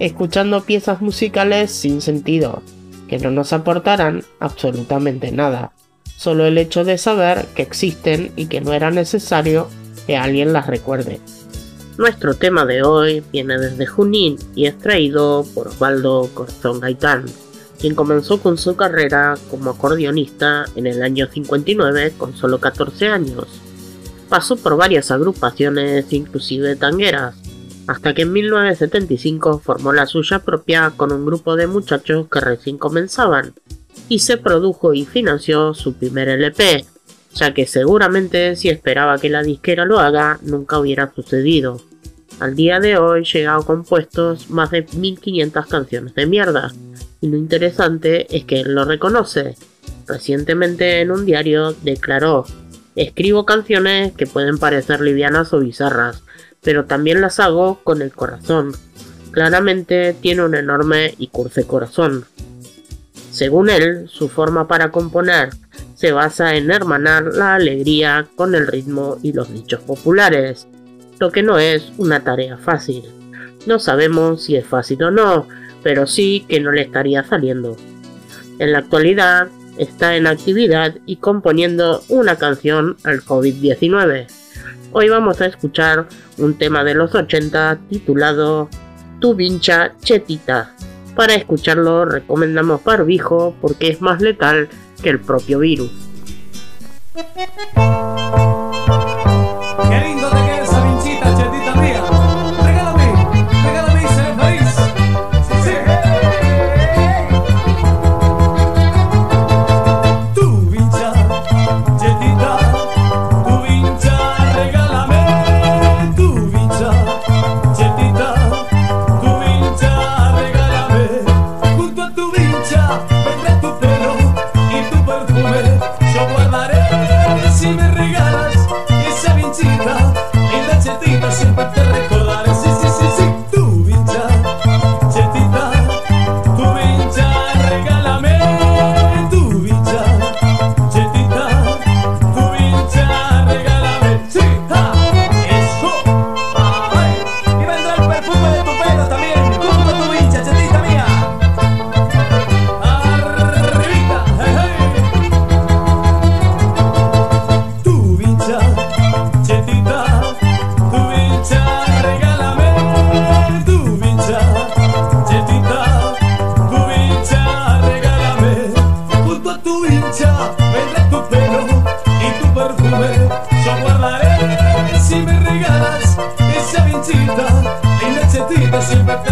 escuchando piezas musicales sin sentido, que no nos aportarán absolutamente nada, solo el hecho de saber que existen y que no era necesario que alguien las recuerde. Nuestro tema de hoy viene desde Junín y es traído por Osvaldo Corazón Gaitán, quien comenzó con su carrera como acordeonista en el año 59 con solo 14 años. Pasó por varias agrupaciones, inclusive tangueras, hasta que en 1975 formó la suya propia con un grupo de muchachos que recién comenzaban, y se produjo y financió su primer LP, ya que seguramente si esperaba que la disquera lo haga nunca hubiera sucedido. Al día de hoy llegado compuestos más de 1500 canciones de mierda, y lo interesante es que él lo reconoce. Recientemente en un diario declaró, escribo canciones que pueden parecer livianas o bizarras, pero también las hago con el corazón. Claramente tiene un enorme y curse corazón. Según él, su forma para componer se basa en hermanar la alegría con el ritmo y los dichos populares, lo que no es una tarea fácil. No sabemos si es fácil o no, pero sí que no le estaría saliendo. En la actualidad está en actividad y componiendo una canción al COVID-19. Hoy vamos a escuchar un tema de los 80 titulado Tu vincha chetita. Para escucharlo recomendamos barbijo porque es más letal que el propio virus. necessita, in necessita sempre